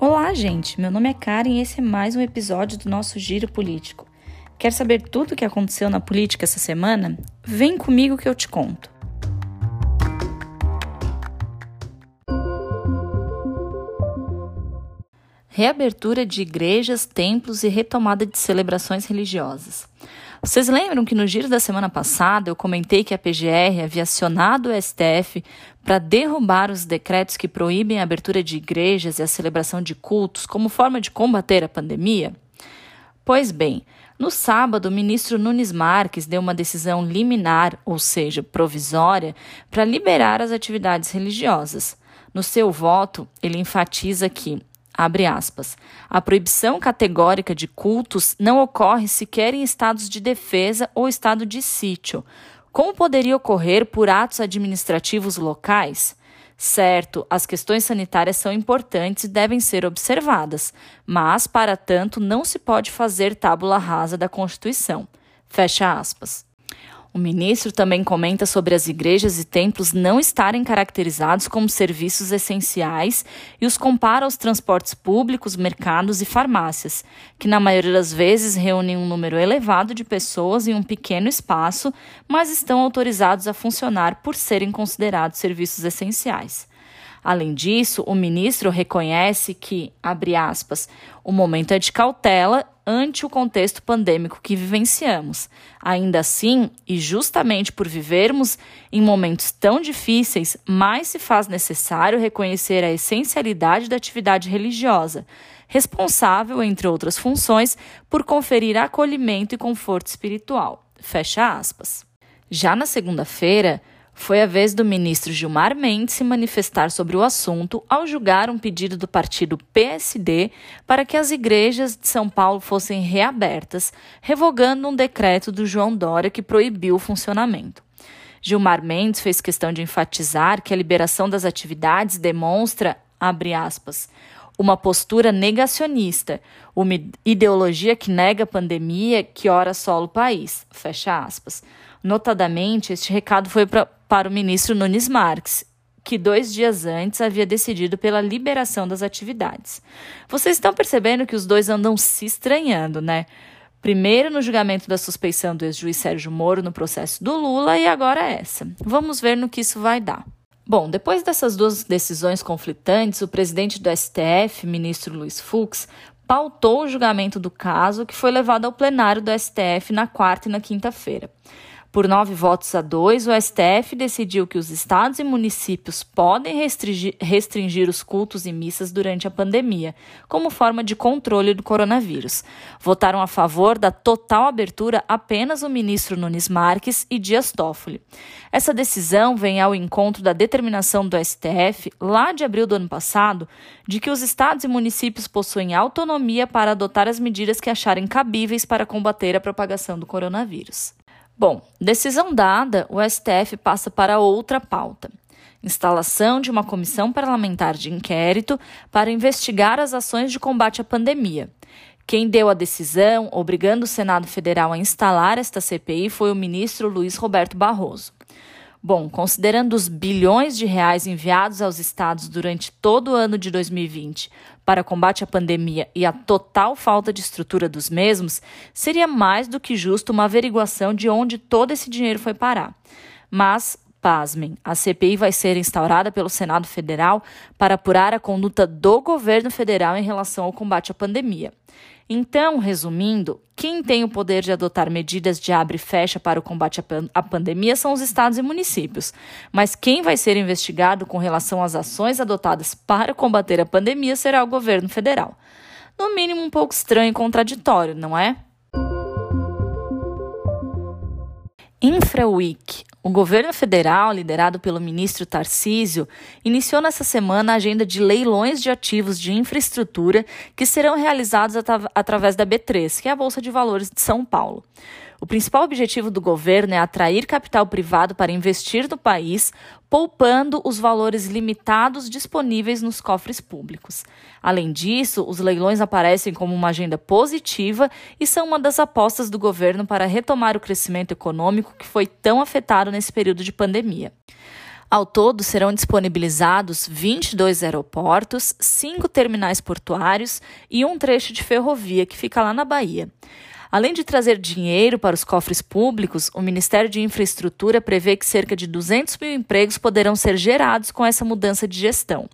Olá, gente. Meu nome é Karen e esse é mais um episódio do nosso Giro Político. Quer saber tudo o que aconteceu na política essa semana? Vem comigo que eu te conto. Reabertura de igrejas, templos e retomada de celebrações religiosas. Vocês lembram que no giro da semana passada eu comentei que a PGR havia acionado o STF para derrubar os decretos que proíbem a abertura de igrejas e a celebração de cultos como forma de combater a pandemia? Pois bem, no sábado, o ministro Nunes Marques deu uma decisão liminar, ou seja, provisória, para liberar as atividades religiosas. No seu voto, ele enfatiza que Abre aspas. A proibição categórica de cultos não ocorre sequer em estados de defesa ou estado de sítio. Como poderia ocorrer por atos administrativos locais? Certo, as questões sanitárias são importantes e devem ser observadas, mas, para tanto, não se pode fazer tábula rasa da Constituição. Fecha aspas. O ministro também comenta sobre as igrejas e templos não estarem caracterizados como serviços essenciais e os compara aos transportes públicos, mercados e farmácias, que na maioria das vezes reúnem um número elevado de pessoas em um pequeno espaço, mas estão autorizados a funcionar por serem considerados serviços essenciais. Além disso, o ministro reconhece que, abre aspas, o momento é de cautela ante o contexto pandêmico que vivenciamos. Ainda assim, e justamente por vivermos em momentos tão difíceis, mais se faz necessário reconhecer a essencialidade da atividade religiosa, responsável, entre outras funções, por conferir acolhimento e conforto espiritual. Fecha aspas. Já na segunda-feira, foi a vez do ministro Gilmar Mendes se manifestar sobre o assunto ao julgar um pedido do partido PSD para que as igrejas de São Paulo fossem reabertas, revogando um decreto do João Dória que proibiu o funcionamento. Gilmar Mendes fez questão de enfatizar que a liberação das atividades demonstra, abre aspas, uma postura negacionista, uma ideologia que nega a pandemia que ora sola o país, fecha aspas. Notadamente, este recado foi pra, para o ministro Nunes Marques, que dois dias antes havia decidido pela liberação das atividades. Vocês estão percebendo que os dois andam se estranhando, né? Primeiro no julgamento da suspeição do ex-juiz Sérgio Moro no processo do Lula e agora essa. Vamos ver no que isso vai dar. Bom, depois dessas duas decisões conflitantes, o presidente do STF, ministro Luiz Fux, pautou o julgamento do caso que foi levado ao plenário do STF na quarta e na quinta-feira. Por nove votos a dois, o STF decidiu que os estados e municípios podem restringir, restringir, os cultos e missas durante a pandemia, como forma de controle do coronavírus. Votaram a favor da total abertura apenas o ministro Nunes Marques e Dias Toffoli. Essa decisão vem ao encontro da determinação do STF, lá de abril do ano passado, de que os estados e municípios possuem autonomia para adotar as medidas que acharem cabíveis para combater a propagação do coronavírus. Bom, decisão dada, o STF passa para outra pauta. Instalação de uma comissão parlamentar de inquérito para investigar as ações de combate à pandemia. Quem deu a decisão, obrigando o Senado Federal a instalar esta CPI, foi o ministro Luiz Roberto Barroso. Bom, considerando os bilhões de reais enviados aos estados durante todo o ano de 2020 para combate à pandemia e a total falta de estrutura dos mesmos, seria mais do que justo uma averiguação de onde todo esse dinheiro foi parar. Mas, pasmem, a CPI vai ser instaurada pelo Senado Federal para apurar a conduta do governo federal em relação ao combate à pandemia. Então, resumindo, quem tem o poder de adotar medidas de abre e fecha para o combate à pandemia são os estados e municípios. Mas quem vai ser investigado com relação às ações adotadas para combater a pandemia será o governo federal. No mínimo, um pouco estranho e contraditório, não é? InfraWeek, o governo federal, liderado pelo ministro Tarcísio, iniciou nessa semana a agenda de leilões de ativos de infraestrutura que serão realizados através da B3, que é a Bolsa de Valores de São Paulo. O principal objetivo do governo é atrair capital privado para investir no país, poupando os valores limitados disponíveis nos cofres públicos. Além disso, os leilões aparecem como uma agenda positiva e são uma das apostas do governo para retomar o crescimento econômico que foi tão afetado nesse período de pandemia. Ao todo, serão disponibilizados 22 aeroportos, cinco terminais portuários e um trecho de ferrovia que fica lá na Bahia. Além de trazer dinheiro para os cofres públicos, o Ministério de Infraestrutura prevê que cerca de 200 mil empregos poderão ser gerados com essa mudança de gestão.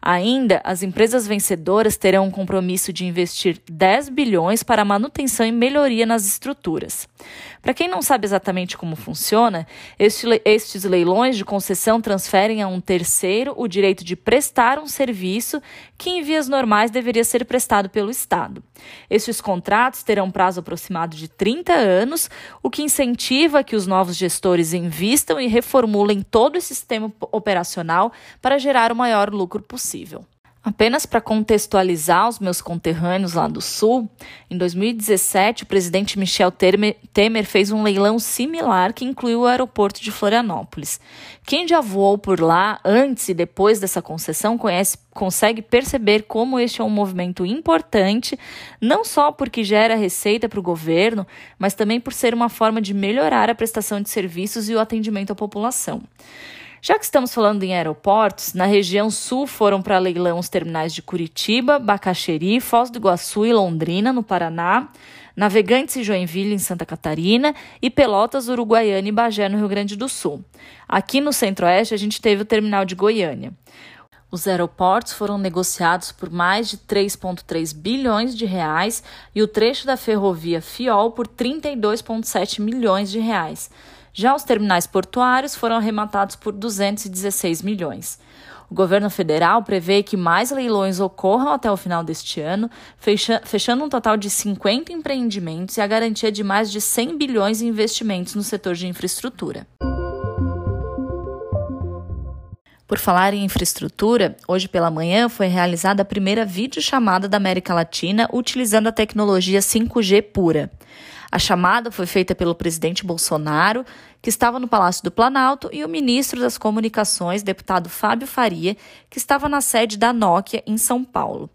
Ainda, as empresas vencedoras terão um compromisso de investir 10 bilhões para manutenção e melhoria nas estruturas. Para quem não sabe exatamente como funciona, estes leilões de concessão transferem a um terceiro o direito de prestar um serviço que, em vias normais, deveria ser prestado pelo Estado. Estes contratos terão prazo aproximado de 30 anos, o que incentiva que os novos gestores invistam e reformulem todo o sistema operacional para gerar o maior lucro possível. Apenas para contextualizar os meus conterrâneos lá do Sul, em 2017 o presidente Michel Temer fez um leilão similar que incluiu o aeroporto de Florianópolis. Quem já voou por lá antes e depois dessa concessão conhece, consegue perceber como este é um movimento importante, não só porque gera receita para o governo, mas também por ser uma forma de melhorar a prestação de serviços e o atendimento à população. Já que estamos falando em aeroportos, na região sul foram para leilão os terminais de Curitiba, Bacaxeri, Foz do Iguaçu e Londrina, no Paraná, Navegantes e Joinville, em Santa Catarina, e Pelotas, Uruguaiana e Bagé, no Rio Grande do Sul. Aqui no Centro-Oeste, a gente teve o terminal de Goiânia. Os aeroportos foram negociados por mais de 3,3 bilhões de reais e o trecho da ferrovia Fiol por 32,7 milhões de reais. Já os terminais portuários foram arrematados por 216 milhões. O governo federal prevê que mais leilões ocorram até o final deste ano, fechando um total de 50 empreendimentos e a garantia de mais de 100 bilhões em investimentos no setor de infraestrutura. Por falar em infraestrutura, hoje pela manhã foi realizada a primeira videochamada da América Latina utilizando a tecnologia 5G pura. A chamada foi feita pelo presidente Bolsonaro, que estava no Palácio do Planalto, e o ministro das Comunicações, deputado Fábio Faria, que estava na sede da Nokia em São Paulo.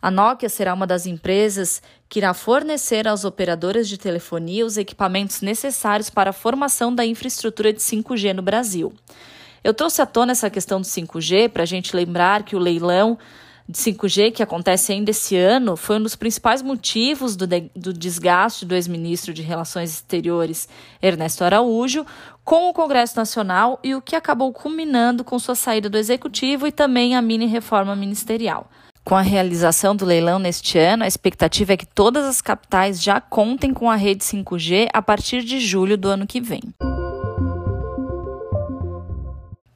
A Nokia será uma das empresas que irá fornecer aos operadoras de telefonia os equipamentos necessários para a formação da infraestrutura de 5G no Brasil. Eu trouxe à tona essa questão do 5G para a gente lembrar que o leilão de 5G que acontece ainda esse ano foi um dos principais motivos do, de, do desgaste do ex-ministro de Relações Exteriores, Ernesto Araújo, com o Congresso Nacional e o que acabou culminando com sua saída do Executivo e também a mini-reforma ministerial. Com a realização do leilão neste ano, a expectativa é que todas as capitais já contem com a rede 5G a partir de julho do ano que vem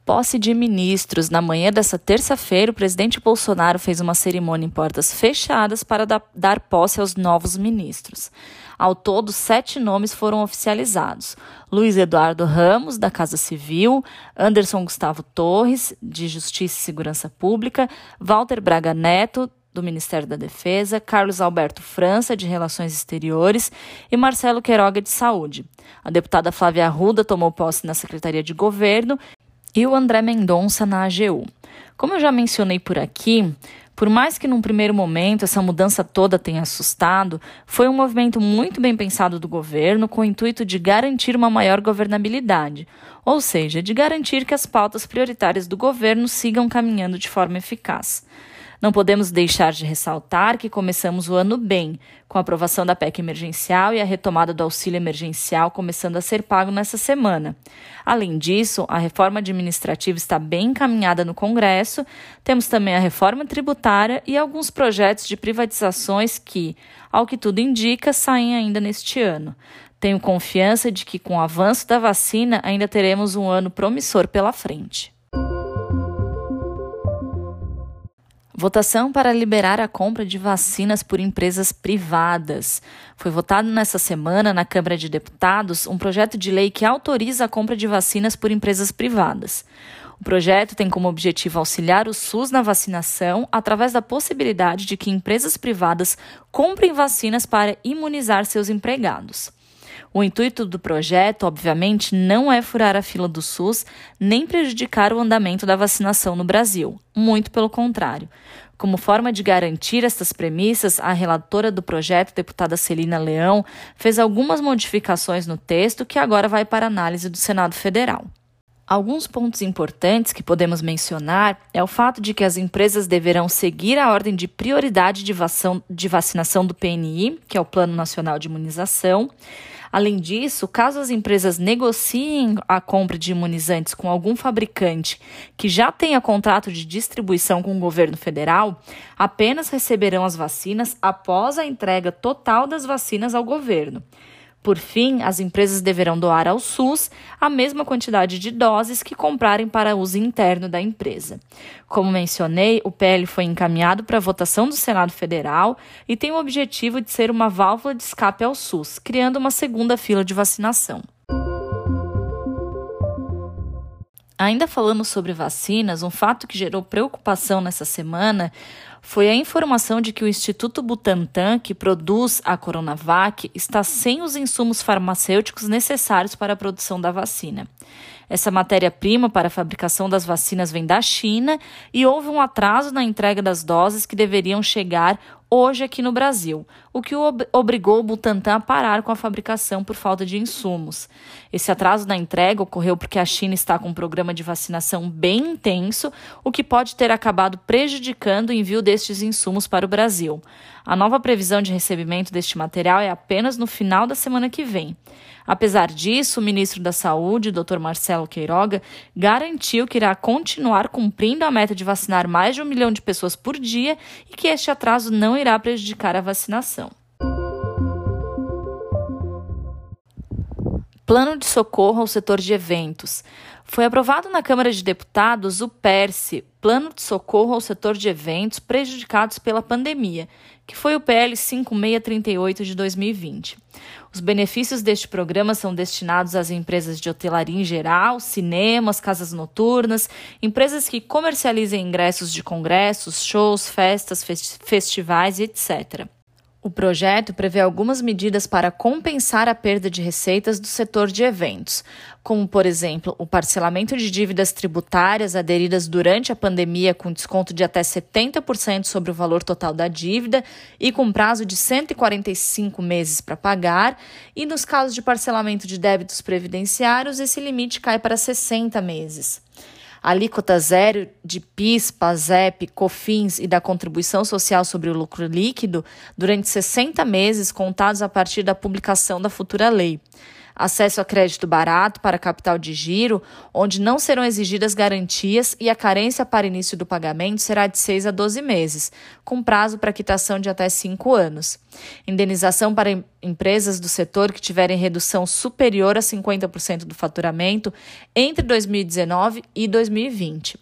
posse de ministros. Na manhã dessa terça-feira, o presidente Bolsonaro fez uma cerimônia em portas fechadas para dar posse aos novos ministros. Ao todo, sete nomes foram oficializados: Luiz Eduardo Ramos, da Casa Civil, Anderson Gustavo Torres, de Justiça e Segurança Pública, Walter Braga Neto, do Ministério da Defesa, Carlos Alberto França, de Relações Exteriores, e Marcelo Queiroga, de Saúde. A deputada Flávia Arruda tomou posse na Secretaria de Governo e o André Mendonça na AGU. Como eu já mencionei por aqui, por mais que num primeiro momento essa mudança toda tenha assustado, foi um movimento muito bem pensado do governo com o intuito de garantir uma maior governabilidade, ou seja, de garantir que as pautas prioritárias do governo sigam caminhando de forma eficaz. Não podemos deixar de ressaltar que começamos o ano bem, com a aprovação da PEC emergencial e a retomada do auxílio emergencial começando a ser pago nessa semana. Além disso, a reforma administrativa está bem encaminhada no Congresso, temos também a reforma tributária e alguns projetos de privatizações que, ao que tudo indica, saem ainda neste ano. Tenho confiança de que, com o avanço da vacina, ainda teremos um ano promissor pela frente. Votação para liberar a compra de vacinas por empresas privadas. Foi votado nesta semana na Câmara de Deputados um projeto de lei que autoriza a compra de vacinas por empresas privadas. O projeto tem como objetivo auxiliar o SUS na vacinação através da possibilidade de que empresas privadas comprem vacinas para imunizar seus empregados. O intuito do projeto, obviamente, não é furar a fila do SUS nem prejudicar o andamento da vacinação no Brasil. Muito pelo contrário. Como forma de garantir estas premissas, a relatora do projeto, deputada Celina Leão, fez algumas modificações no texto que agora vai para análise do Senado Federal. Alguns pontos importantes que podemos mencionar é o fato de que as empresas deverão seguir a ordem de prioridade de, vacinação do PNI, que é o Plano Nacional de Imunização. Além disso, caso as empresas negociem a compra de imunizantes com algum fabricante que já tenha contrato de distribuição com o governo federal, apenas receberão as vacinas após a entrega total das vacinas ao governo. Por fim, as empresas deverão doar ao SUS a mesma quantidade de doses que comprarem para uso interno da empresa. Como mencionei, o PL foi encaminhado para votação do Senado Federal e tem o objetivo de ser uma válvula de escape ao SUS, criando uma segunda fila de vacinação. Ainda falando sobre vacinas, um fato que gerou preocupação nessa semana foi a informação de que o Instituto Butantan, que produz a Coronavac, está sem os insumos farmacêuticos necessários para a produção da vacina. Essa matéria-prima para a fabricação das vacinas vem da China e houve um atraso na entrega das doses que deveriam chegar hoje aqui no Brasil, o que ob obrigou o Butantan a parar com a fabricação por falta de insumos. Esse atraso na entrega ocorreu porque a China está com um programa de vacinação bem intenso, o que pode ter acabado prejudicando o envio destes insumos para o Brasil. A nova previsão de recebimento deste material é apenas no final da semana que vem. Apesar disso, o ministro da Saúde, Dr. Marcelo Queiroga, garantiu que irá continuar cumprindo a meta de vacinar mais de um milhão de pessoas por dia e que este atraso não irá prejudicar a vacinação. Plano de socorro ao setor de eventos. Foi aprovado na Câmara de Deputados o PERSE, Plano de Socorro ao Setor de Eventos Prejudicados pela Pandemia, que foi o PL 5638 de 2020. Os benefícios deste programa são destinados às empresas de hotelaria em geral, cinemas, casas noturnas, empresas que comercializem ingressos de congressos, shows, festas, festivais, etc. O projeto prevê algumas medidas para compensar a perda de receitas do setor de eventos, como, por exemplo, o parcelamento de dívidas tributárias aderidas durante a pandemia com desconto de até 70% sobre o valor total da dívida e com prazo de 145 meses para pagar, e nos casos de parcelamento de débitos previdenciários, esse limite cai para 60 meses alíquota zero de PIS, PASEP, COFINS e da contribuição social sobre o lucro líquido durante 60 meses contados a partir da publicação da futura lei acesso a crédito barato para capital de giro, onde não serão exigidas garantias e a carência para início do pagamento será de 6 a 12 meses, com prazo para quitação de até 5 anos. Indenização para empresas do setor que tiverem redução superior a 50% do faturamento entre 2019 e 2020.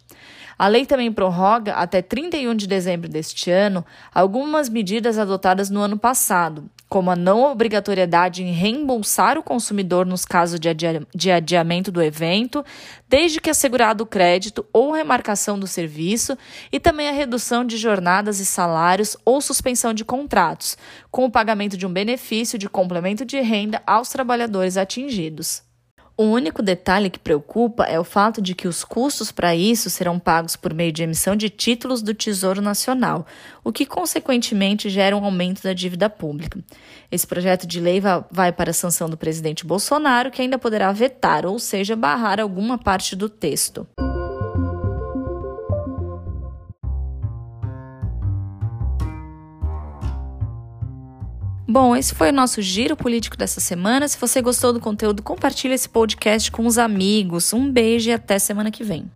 A lei também prorroga até 31 de dezembro deste ano algumas medidas adotadas no ano passado, como a não obrigatoriedade em reembolsar o consumidor nos casos de, de adiamento do evento, desde que assegurado o crédito ou remarcação do serviço, e também a redução de jornadas e salários ou suspensão de contratos, com o pagamento de um benefício de complemento de renda aos trabalhadores atingidos. O único detalhe que preocupa é o fato de que os custos para isso serão pagos por meio de emissão de títulos do Tesouro Nacional, o que consequentemente gera um aumento da dívida pública. Esse projeto de lei vai para a sanção do presidente Bolsonaro, que ainda poderá vetar, ou seja, barrar alguma parte do texto. Bom, esse foi o nosso giro político dessa semana. Se você gostou do conteúdo, compartilhe esse podcast com os amigos. Um beijo e até semana que vem.